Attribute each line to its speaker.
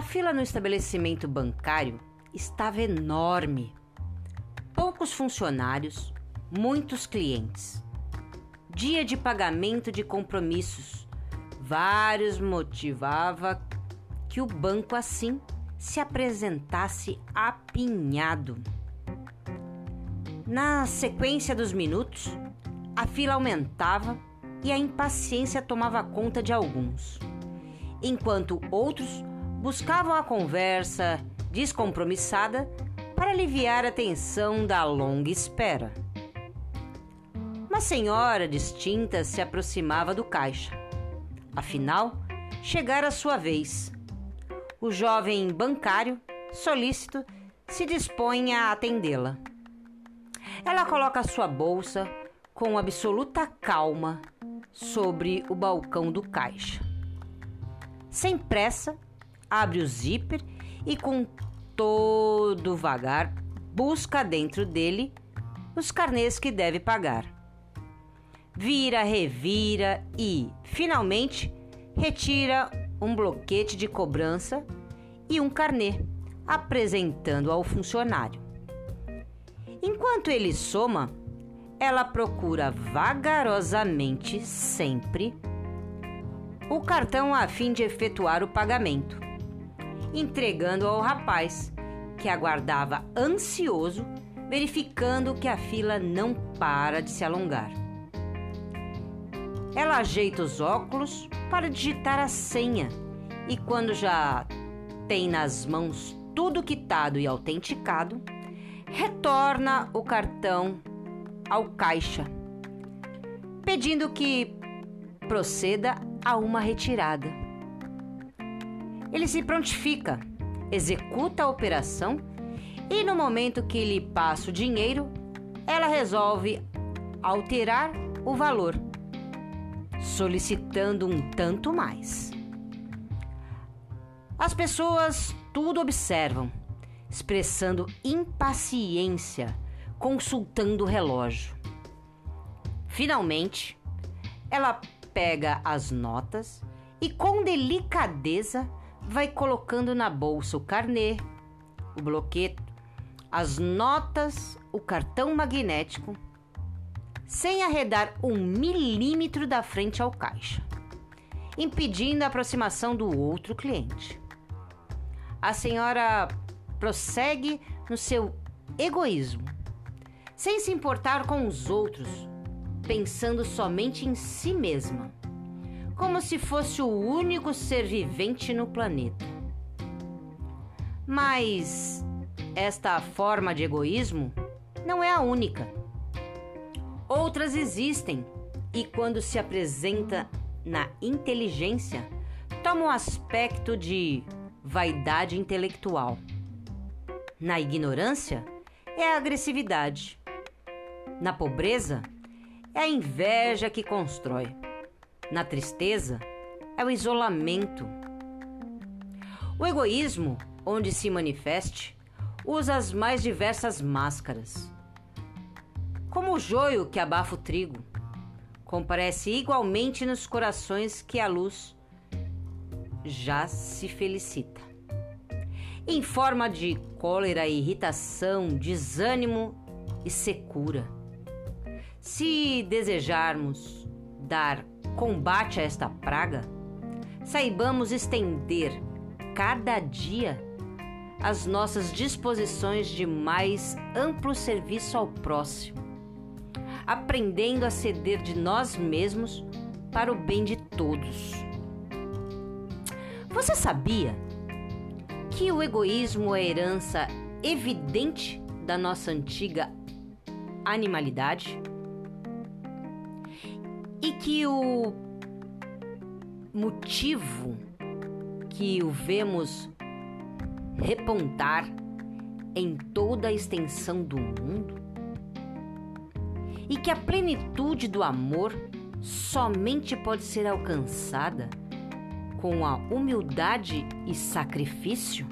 Speaker 1: A fila no estabelecimento bancário estava enorme. Poucos funcionários, muitos clientes. Dia de pagamento de compromissos. Vários motivava que o banco assim se apresentasse apinhado. Na sequência dos minutos, a fila aumentava e a impaciência tomava conta de alguns, enquanto outros buscavam a conversa descompromissada para aliviar a tensão da longa espera. Uma senhora distinta se aproximava do caixa. Afinal, chegara a sua vez. O jovem bancário, solícito, se dispõe a atendê-la. Ela coloca sua bolsa com absoluta calma sobre o balcão do caixa. Sem pressa, abre o zíper e com todo vagar busca dentro dele os carnês que deve pagar. Vira, revira e, finalmente, retira um bloquete de cobrança e um carnê, apresentando ao funcionário. Enquanto ele soma, ela procura vagarosamente sempre o cartão a fim de efetuar o pagamento, entregando ao rapaz, que aguardava ansioso, verificando que a fila não para de se alongar. Ela ajeita os óculos para digitar a senha e, quando já tem nas mãos tudo quitado e autenticado, retorna o cartão ao caixa, pedindo que proceda a uma retirada. Ele se prontifica, executa a operação e, no momento que lhe passa o dinheiro, ela resolve alterar o valor, solicitando um tanto mais. As pessoas tudo observam expressando impaciência, consultando o relógio. Finalmente, ela pega as notas e, com delicadeza, vai colocando na bolsa o carnê, o bloqueto, as notas, o cartão magnético, sem arredar um milímetro da frente ao caixa, impedindo a aproximação do outro cliente. A senhora prossegue no seu egoísmo, sem se importar com os outros, pensando somente em si mesma, como se fosse o único ser vivente no planeta. Mas esta forma de egoísmo não é a única. Outras existem e, quando se apresenta na inteligência, toma um aspecto de vaidade intelectual. Na ignorância, é a agressividade. Na pobreza, é a inveja que constrói. Na tristeza, é o isolamento. O egoísmo, onde se manifeste, usa as mais diversas máscaras. Como o joio que abafa o trigo, comparece igualmente nos corações que a luz já se felicita em forma de cólera, irritação, desânimo e secura. Se desejarmos dar combate a esta praga, saibamos estender cada dia as nossas disposições de mais amplo serviço ao próximo, aprendendo a ceder de nós mesmos para o bem de todos. Você sabia que o egoísmo é herança evidente da nossa antiga animalidade que o motivo que o vemos repontar em toda a extensão do mundo e que a plenitude do amor somente pode ser alcançada com a humildade e sacrifício?